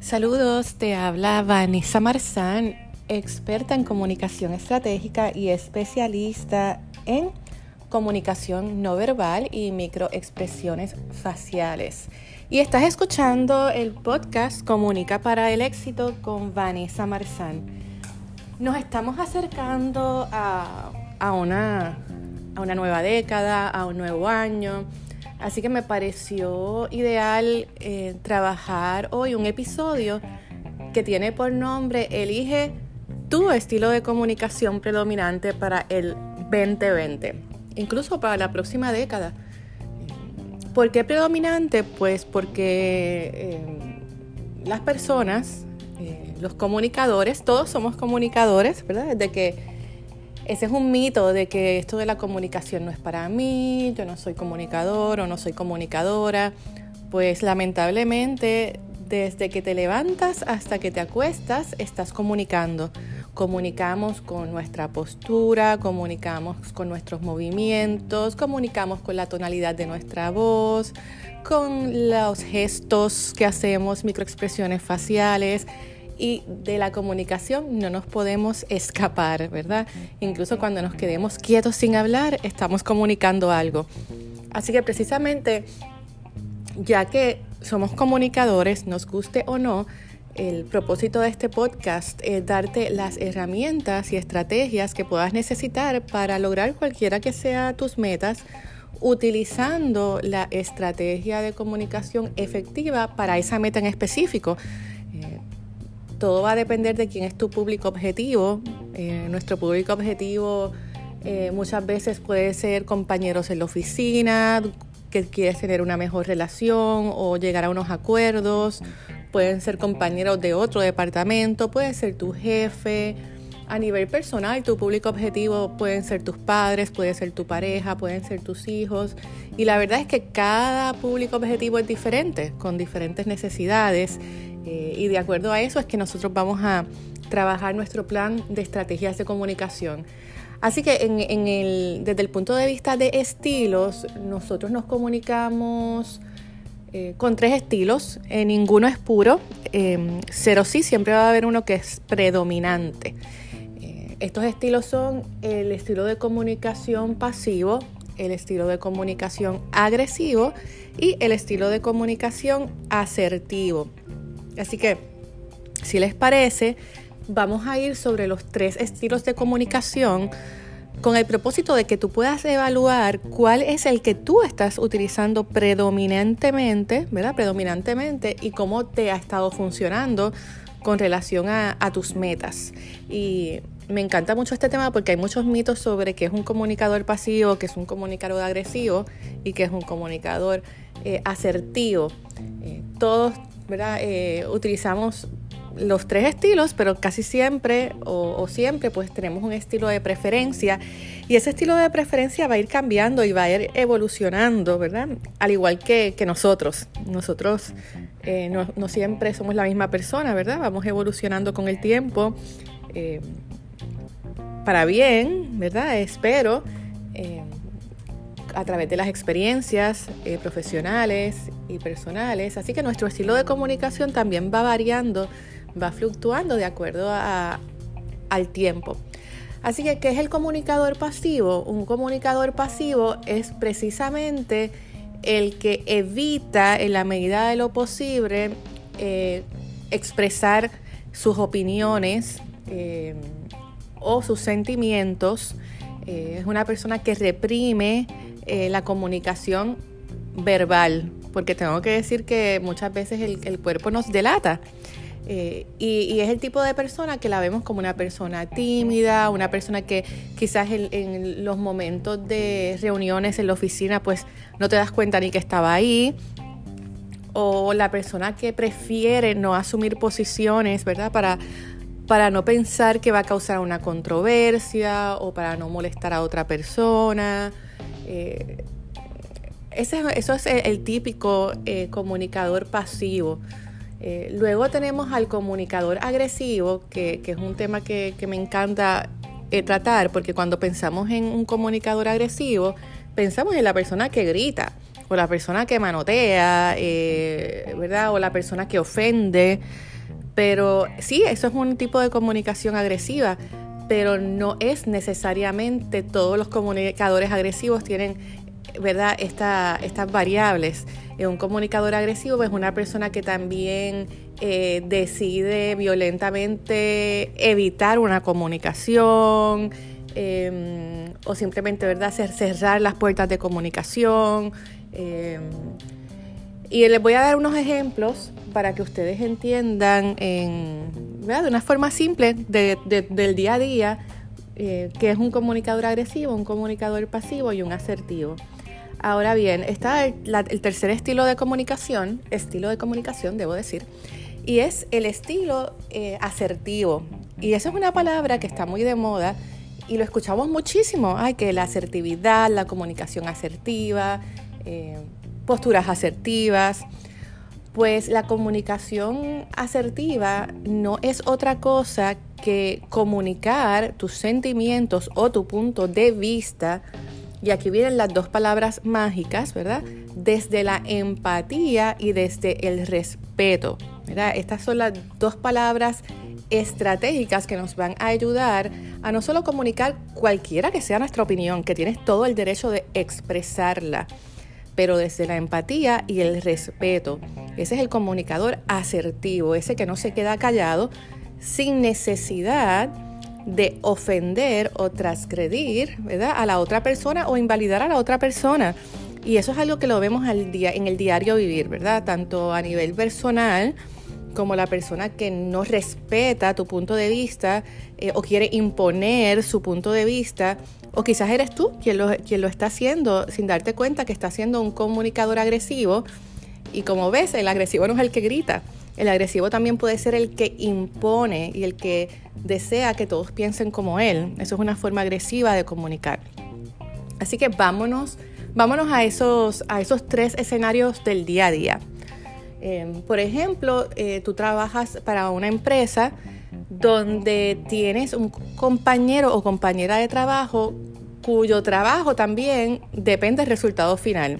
Saludos, te habla Vanessa Marzán, experta en comunicación estratégica y especialista en comunicación no verbal y microexpresiones faciales. Y estás escuchando el podcast Comunica para el éxito con Vanessa Marzán. Nos estamos acercando a, una, a una nueva década, a un nuevo año. Así que me pareció ideal eh, trabajar hoy un episodio que tiene por nombre Elige tu estilo de comunicación predominante para el 2020, incluso para la próxima década. ¿Por qué predominante? Pues porque eh, las personas, eh, los comunicadores, todos somos comunicadores, ¿verdad? Desde que ese es un mito de que esto de la comunicación no es para mí, yo no soy comunicador o no soy comunicadora. Pues lamentablemente, desde que te levantas hasta que te acuestas, estás comunicando. Comunicamos con nuestra postura, comunicamos con nuestros movimientos, comunicamos con la tonalidad de nuestra voz, con los gestos que hacemos, microexpresiones faciales y de la comunicación no nos podemos escapar, ¿verdad? Incluso cuando nos quedemos quietos sin hablar, estamos comunicando algo. Así que precisamente, ya que somos comunicadores, nos guste o no, el propósito de este podcast es darte las herramientas y estrategias que puedas necesitar para lograr cualquiera que sea tus metas utilizando la estrategia de comunicación efectiva para esa meta en específico todo va a depender de quién es tu público objetivo. Eh, nuestro público objetivo eh, muchas veces puede ser compañeros en la oficina, que quieres tener una mejor relación o llegar a unos acuerdos. Pueden ser compañeros de otro departamento, puede ser tu jefe. A nivel personal, tu público objetivo pueden ser tus padres, puede ser tu pareja, pueden ser tus hijos. Y la verdad es que cada público objetivo es diferente, con diferentes necesidades. Eh, y de acuerdo a eso es que nosotros vamos a trabajar nuestro plan de estrategias de comunicación. Así que desde el punto de vista de estilos, nosotros nos comunicamos eh, con tres estilos, eh, ninguno es puro, cero sí, siempre va a haber uno que es predominante. estos estilos son el estilo de comunicación pasivo, el estilo de comunicación agresivo y el estilo de comunicación asertivo. Así que, si les parece, vamos a ir sobre los tres estilos de comunicación con el propósito de que tú puedas evaluar cuál es el que tú estás utilizando predominantemente, ¿verdad? Predominantemente y cómo te ha estado funcionando con relación a, tus metas. Y me encanta mucho este tema porque hay muchos mitos sobre qué es un comunicador pasivo, qué es un comunicador agresivo y qué es un comunicador eh, asertivo. Eh, todos eh, utilizamos los tres estilos, pero casi siempre o, siempre pues tenemos un estilo de preferencia y ese estilo de preferencia va a ir cambiando y va a ir evolucionando, ¿verdad? Al igual que, nosotros. Nosotros eh, no, siempre somos la misma persona, ¿verdad? Vamos evolucionando con el tiempo eh, para bien, ¿verdad? Espero a través de las experiencias eh, profesionales y personales. Así que nuestro estilo de comunicación también va variando, va fluctuando de acuerdo al tiempo. Así que, ¿qué es el comunicador pasivo? Un comunicador pasivo es precisamente el que evita en la medida de lo posible eh, expresar sus opiniones eh, o sus sentimientos. es una persona que reprime eh, la comunicación verbal, porque tengo que decir que muchas veces el, cuerpo nos delata. Eh, y, es el tipo de persona que la vemos como una persona tímida, una persona que quizás en, los momentos de reuniones en la oficina pues no te das cuenta ni que estaba ahí, o la persona que prefiere no asumir posiciones, ¿verdad? Para, para no pensar que va a causar una controversia o para no molestar a otra persona. Eh, ese, eso es el, típico eh, comunicador pasivo. Eh, luego tenemos al comunicador agresivo, que, es un tema que, me encanta tratar, porque cuando pensamos en un comunicador agresivo, pensamos en la persona que grita, o la persona que manotea, eh, ¿verdad? O la persona que ofende. Pero sí, eso es un tipo de comunicación agresiva, pero no es necesariamente todos los comunicadores agresivos tienen, ¿verdad? estas variables. Eh, un comunicador agresivo es una persona que también eh, decide violentamente evitar una comunicación em, o simplemente, ¿verdad?, cerrar las puertas de comunicación. Em, y les voy a dar unos ejemplos para que ustedes entiendan en, de una forma simple del día a día eh, que es un comunicador agresivo, un comunicador pasivo y un asertivo. Ahora bien, está el, tercer estilo de comunicación, estilo de comunicación, debo decir, y es el estilo eh, asertivo. Y esa es una palabra que está muy de moda y lo escuchamos muchísimo. Ay, que la asertividad, la comunicación asertiva, eh, posturas asertivas. Pues la comunicación asertiva no es otra cosa que comunicar tus sentimientos o tu punto de vista. Y aquí vienen las dos palabras mágicas, ¿verdad? Desde la empatía y desde el respeto. ¿verdad? Estas son las dos palabras estratégicas que nos van a ayudar a no solo comunicar cualquiera que sea nuestra opinión, que tienes todo el derecho de expresarla, pero desde la empatía y el respeto. Ese es el comunicador asertivo, ese que no se queda callado sin necesidad de ofender o transgredir ¿verdad? a la otra persona o invalidar a la otra persona. Y eso es algo que lo vemos al día, en el diario vivir, ¿verdad? Tanto a nivel personal como la persona que no respeta tu punto de vista eh, o quiere imponer su punto de vista o quizás eres tú quien lo, quien lo está haciendo sin darte cuenta que está siendo un comunicador agresivo. Y como ves, el agresivo no es el que grita. El agresivo también puede ser el que impone y el que desea que todos piensen como él. Eso es una forma agresiva de comunicar. Así que vámonos, vámonos a esos, a esos tres escenarios del día a día. Em, por ejemplo, eh, tú trabajas para una empresa donde tienes un compañero o compañera de trabajo cuyo trabajo también depende del resultado final,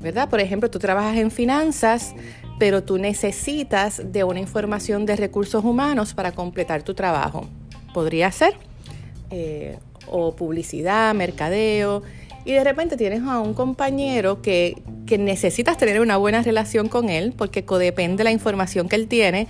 ¿verdad? Por ejemplo, tú trabajas en finanzas, pero tú necesitas de una información de recursos humanos para completar tu trabajo. Podría ser, eh, o publicidad, mercadeo, y de repente tienes a un compañero que, que necesitas tener una buena relación con él porque codepende la información que él tiene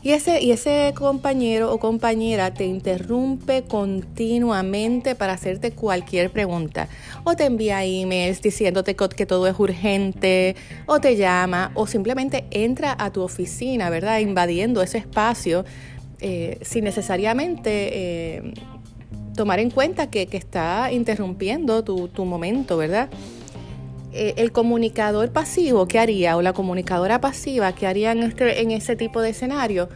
y ese, y ese compañero o compañera te interrumpe continuamente para hacerte cualquier pregunta. O te envía emails diciéndote que todo es urgente, o te llama, o simplemente entra a tu oficina, ¿verdad? Invadiendo ese espacio eh, sin necesariamente eh, tomar en cuenta que, está interrumpiendo tu, tu momento, ¿verdad? Eh, el comunicador pasivo, ¿qué haría? O la comunicadora pasiva, ¿qué haría en, este, en ese tipo de escenario?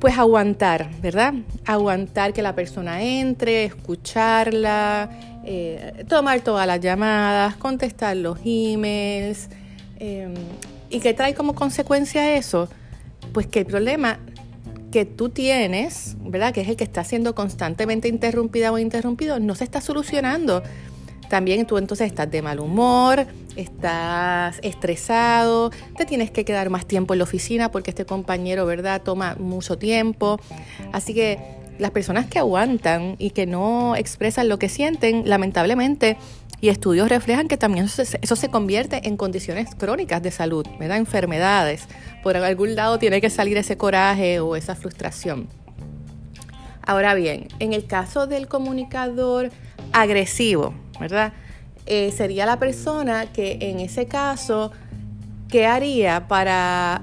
Pues aguantar, ¿verdad? Aguantar que la persona entre, escucharla, eh, tomar todas las llamadas, contestar los emails. Em, ¿Y qué trae como consecuencia eso? Pues que el problema que tú tienes, ¿verdad? Que es el que está siendo constantemente interrumpida o interrumpido, no se está solucionando. También tú entonces estás de mal humor, estás estresado, te tienes que quedar más tiempo en la oficina porque este compañero, ¿verdad?, toma mucho tiempo. Así que las personas que aguantan y que no expresan lo que sienten, lamentablemente, y estudios reflejan que también eso se, convierte en condiciones crónicas de salud, ¿verdad? Enfermedades. Por algún lado tiene que salir ese coraje o esa frustración. Ahora bien, en el caso del comunicador agresivo, ¿verdad? Eh, sería la persona que en ese caso, ¿qué haría para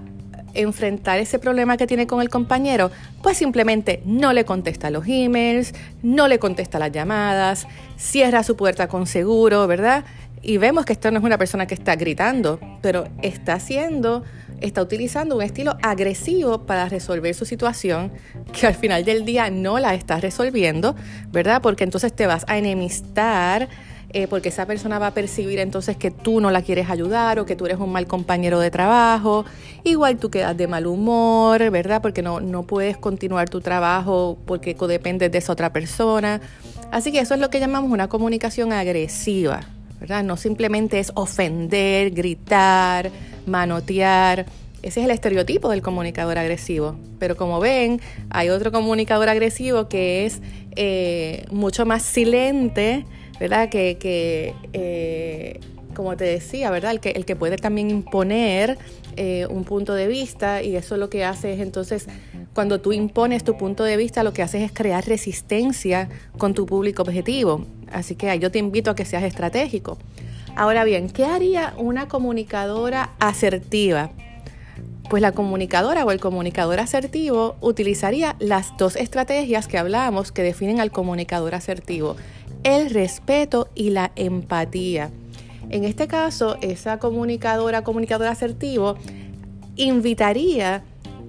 enfrentar ese problema que tiene con el compañero? Pues simplemente no le contesta los emails, no le contesta las llamadas, cierra su puerta con seguro, ¿verdad? Y vemos que esto no es una persona que está gritando, pero está haciendo, está utilizando un estilo agresivo para resolver su situación, que al final del día no la está resolviendo, ¿verdad? Porque entonces te vas a enemistar eh, porque esa persona va a percibir entonces que tú no la quieres ayudar o que tú eres un mal compañero de trabajo. Igual tú quedas de mal humor, ¿verdad? Porque no, no puedes continuar tu trabajo porque codependes de esa otra persona. Así que eso es lo que llamamos una comunicación agresiva, ¿verdad? No simplemente es ofender, gritar, manotear. Ese es el estereotipo del comunicador agresivo. Pero como ven, hay otro comunicador agresivo que es eh, mucho más silente, ¿verdad? Que, que eh, como te decía, ¿verdad? El que, el que puede también imponer eh, un punto de vista y eso lo que hace es entonces, cuando tú impones tu punto de vista, lo que haces es crear resistencia con tu público objetivo. Así que yo te invito a que seas estratégico. Ahora bien, ¿qué haría una comunicadora asertiva? Pues la comunicadora o el comunicador asertivo utilizaría las dos estrategias que hablábamos que definen al comunicador asertivo, el respeto y la empatía. En este caso, esa comunicadora, comunicador asertivo, invitaría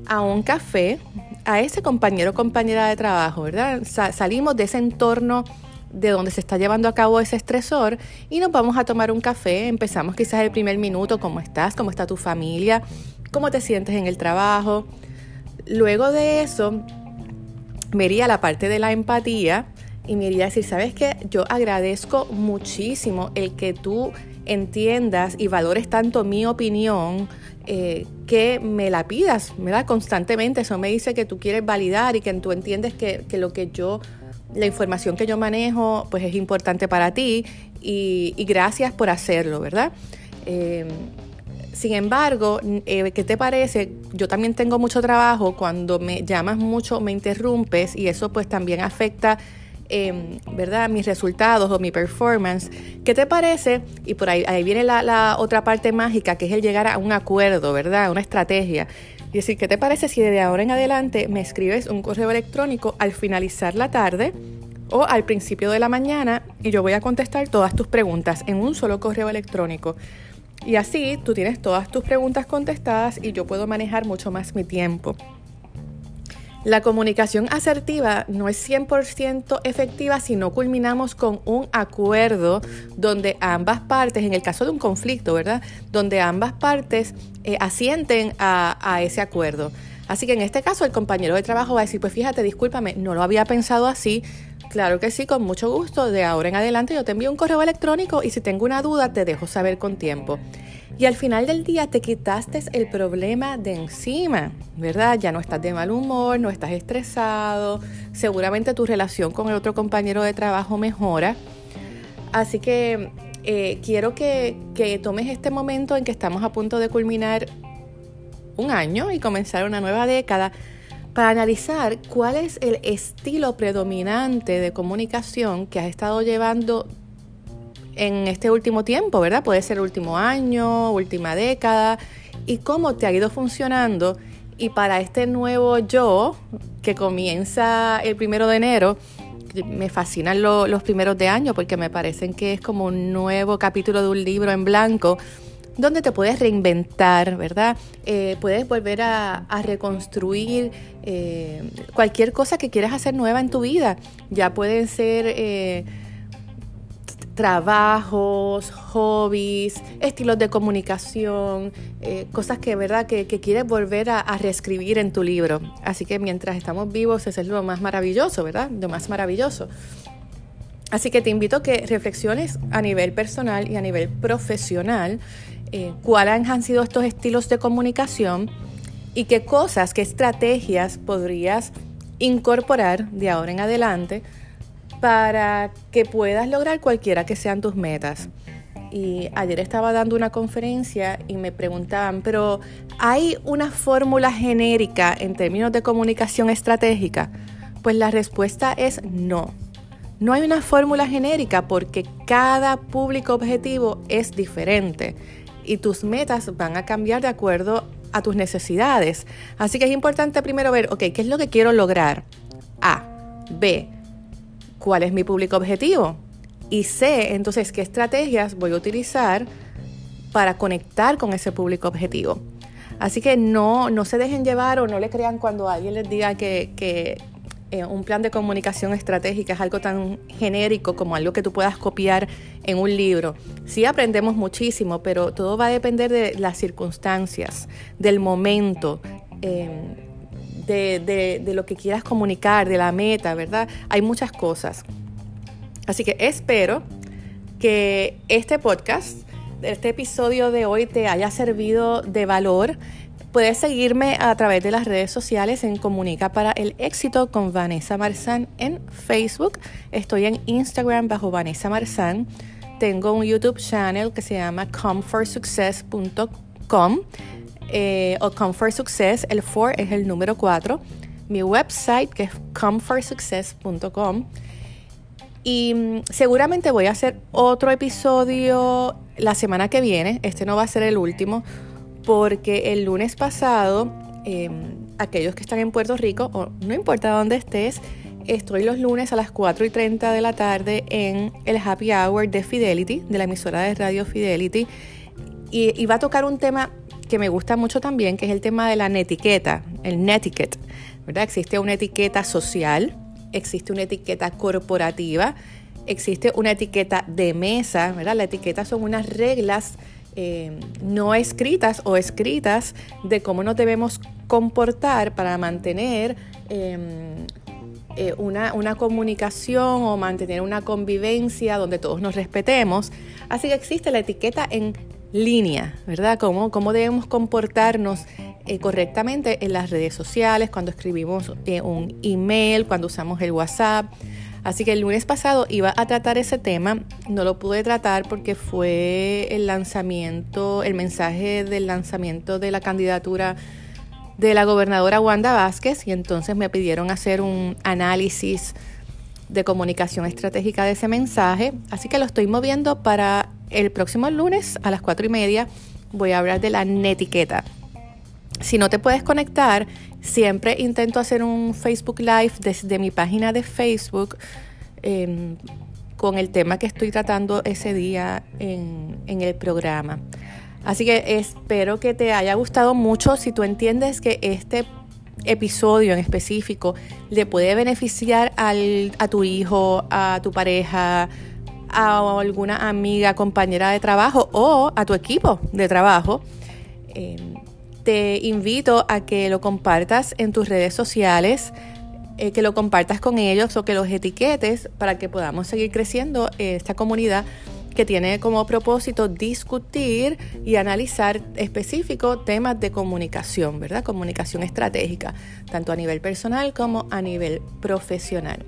a un café a ese compañero o compañera de trabajo, ¿verdad? salimos de ese entorno de donde se está llevando a cabo ese estresor y nos vamos a tomar un café. Empezamos quizás el primer minuto, ¿cómo estás? ¿Cómo está tu familia? ¿Cómo te sientes en el trabajo? Luego de eso, vería la parte de la empatía y me iría a decir, ¿sabes qué? Yo agradezco muchísimo el que tú entiendas y valores tanto mi opinión eh, que me la pidas, ¿verdad? Constantemente. Eso me dice que tú quieres validar y que tú entiendes que, lo que yo, la información que yo manejo, pues es importante para ti y, gracias por hacerlo, ¿verdad? Eh, sin embargo, eh, ¿qué te parece? Yo también tengo mucho trabajo, cuando me llamas mucho me interrumpes y eso pues también afecta Em, ¿verdad? Mis resultados o mi performance. ¿Qué te parece? Y por ahí, ahí viene la, otra parte mágica, que es el llegar a un acuerdo, ¿verdad? Una estrategia. Y decir, ¿qué te parece si de ahora en adelante me escribes un correo electrónico al finalizar la tarde o al principio de la mañana y yo voy a contestar todas tus preguntas en un solo correo electrónico? Y así tú tienes todas tus preguntas contestadas y yo puedo manejar mucho más mi tiempo. La comunicación asertiva no es 100% efectiva si no culminamos con un acuerdo donde ambas partes, en el caso de un conflicto, ¿verdad? Donde ambas partes eh, asienten a, a ese acuerdo. Así que en este caso el compañero de trabajo va a decir, pues fíjate, discúlpame, no lo había pensado así. Claro que sí, con mucho gusto. De ahora en adelante yo te envío un correo electrónico y si tengo una duda te dejo saber con tiempo. Y al final del día te quitaste el problema de encima, ¿verdad? Ya no estás de mal humor, no estás estresado, seguramente tu relación con el otro compañero de trabajo mejora. Así que eh, quiero que, que tomes este momento en que estamos a punto de culminar un año y comenzar una nueva década para analizar cuál es el estilo predominante de comunicación que has estado llevando en este último tiempo, ¿verdad? Puede ser último año, última década, y cómo te ha ido funcionando. Y para este nuevo yo, que comienza el primero de enero, me fascinan los primeros de año porque me parecen que es como un nuevo capítulo de un libro en blanco donde te puedes reinventar, ¿verdad? Eh, puedes volver a, reconstruir eh, cualquier cosa que quieras hacer nueva en tu vida. Ya pueden ser... Eh, trabajos, hobbies, estilos de comunicación, eh, cosas que, ¿verdad? Que, quieres volver a, reescribir en tu libro. Así que mientras estamos vivos, eso es lo más maravilloso, ¿verdad? Lo más maravilloso. Así que te invito a que reflexiones a nivel personal y a nivel profesional eh, cuáles han sido estos estilos de comunicación y qué cosas, qué estrategias podrías incorporar de ahora en adelante para que puedas lograr cualquiera que sean tus metas. Y ayer estaba dando una conferencia y me preguntaban, pero ¿hay una fórmula genérica en términos de comunicación estratégica? Pues la respuesta es no. No hay una fórmula genérica porque cada público objetivo es diferente y tus metas van a cambiar de acuerdo a tus necesidades. Así que es importante primero ver, ok, ¿qué es lo que quiero lograr? A. B cuál es mi público objetivo y sé entonces qué estrategias voy a utilizar para conectar con ese público objetivo. Así que no, no se dejen llevar o no le crean cuando alguien les diga que, que eh, un plan de comunicación estratégica es algo tan genérico como algo que tú puedas copiar en un libro. Sí aprendemos muchísimo, pero todo va a depender de las circunstancias, del momento. Eh, de, de, lo que quieras comunicar, de la meta, ¿verdad? Hay muchas cosas. Así que espero que este podcast, este episodio de hoy te haya servido de valor. Puedes seguirme a través de las redes sociales en Comunica para el Éxito con Vanessa Marzán en Facebook. Estoy en Instagram bajo Vanessa Marzán. Tengo un YouTube channel que se llama comfortsuccess.com eh, o Comfort Success. El 4 es el número 4. Mi website que es comfortsuccess.com. Y mm, seguramente voy a hacer otro episodio la semana que viene. Este no va a ser el último porque el lunes pasado, em, aquellos que están en Puerto Rico, o no importa dónde estés, Estoy los lunes a las 4 y 30 de la tarde en el Happy Hour de Fidelity, de la emisora de radio Fidelity. Y, va a tocar un tema que me gusta mucho también, que es el tema de la netiqueta, el netiquette. ¿verdad? Existe una etiqueta social, existe una etiqueta corporativa, existe una etiqueta de mesa, ¿verdad? La etiqueta son unas reglas eh, no escritas o escritas de cómo nos debemos comportar para mantener em, eh, una, comunicación o mantener una convivencia donde todos nos respetemos. Así que existe la etiqueta en línea, ¿verdad? Cómo, cómo debemos comportarnos eh, correctamente en las redes sociales, cuando escribimos eh, un email, cuando usamos el WhatsApp. Así que el lunes pasado iba a tratar ese tema, no lo pude tratar porque fue el lanzamiento, el mensaje del lanzamiento de la candidatura de la gobernadora Wanda Vázquez y entonces me pidieron hacer un análisis de comunicación estratégica de ese mensaje. Así que lo estoy moviendo para el próximo lunes a las cuatro y media. Voy a hablar de la netiqueta. Si no te puedes conectar, siempre intento hacer un Facebook Live desde mi página de Facebook em, con el tema que estoy tratando ese día en, en el programa. Así que espero que te haya gustado mucho. Si tú entiendes que este episodio en específico le puede beneficiar a tu hijo, a tu pareja, a alguna amiga, compañera de trabajo o a tu equipo de trabajo, em, te invito a que lo compartas en tus redes sociales, eh, que lo compartas con ellos o que los etiquetes para que podamos seguir creciendo esta comunidad que tiene como propósito discutir y analizar específicos temas de comunicación, ¿verdad? Comunicación estratégica, tanto a nivel personal como a nivel profesional.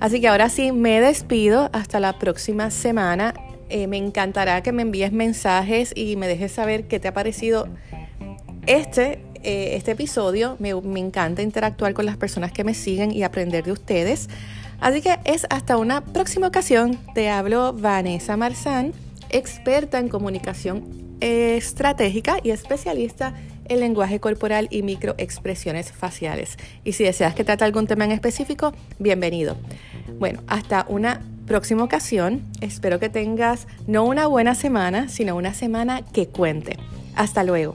Así que ahora sí, me despido hasta la próxima semana. Eh, me encantará que me envíes mensajes y me dejes saber qué te ha parecido este, eh, este episodio. Me, me encanta interactuar con las personas que me siguen y aprender de ustedes. Así que es hasta una próxima ocasión. Te hablo Vanessa Marzán, experta en comunicación estratégica y especialista en lenguaje corporal y microexpresiones faciales. Y si deseas que trate algún tema en específico, bienvenido. Bueno, hasta una próxima ocasión. Espero que tengas no una buena semana, sino una semana que cuente. Hasta luego.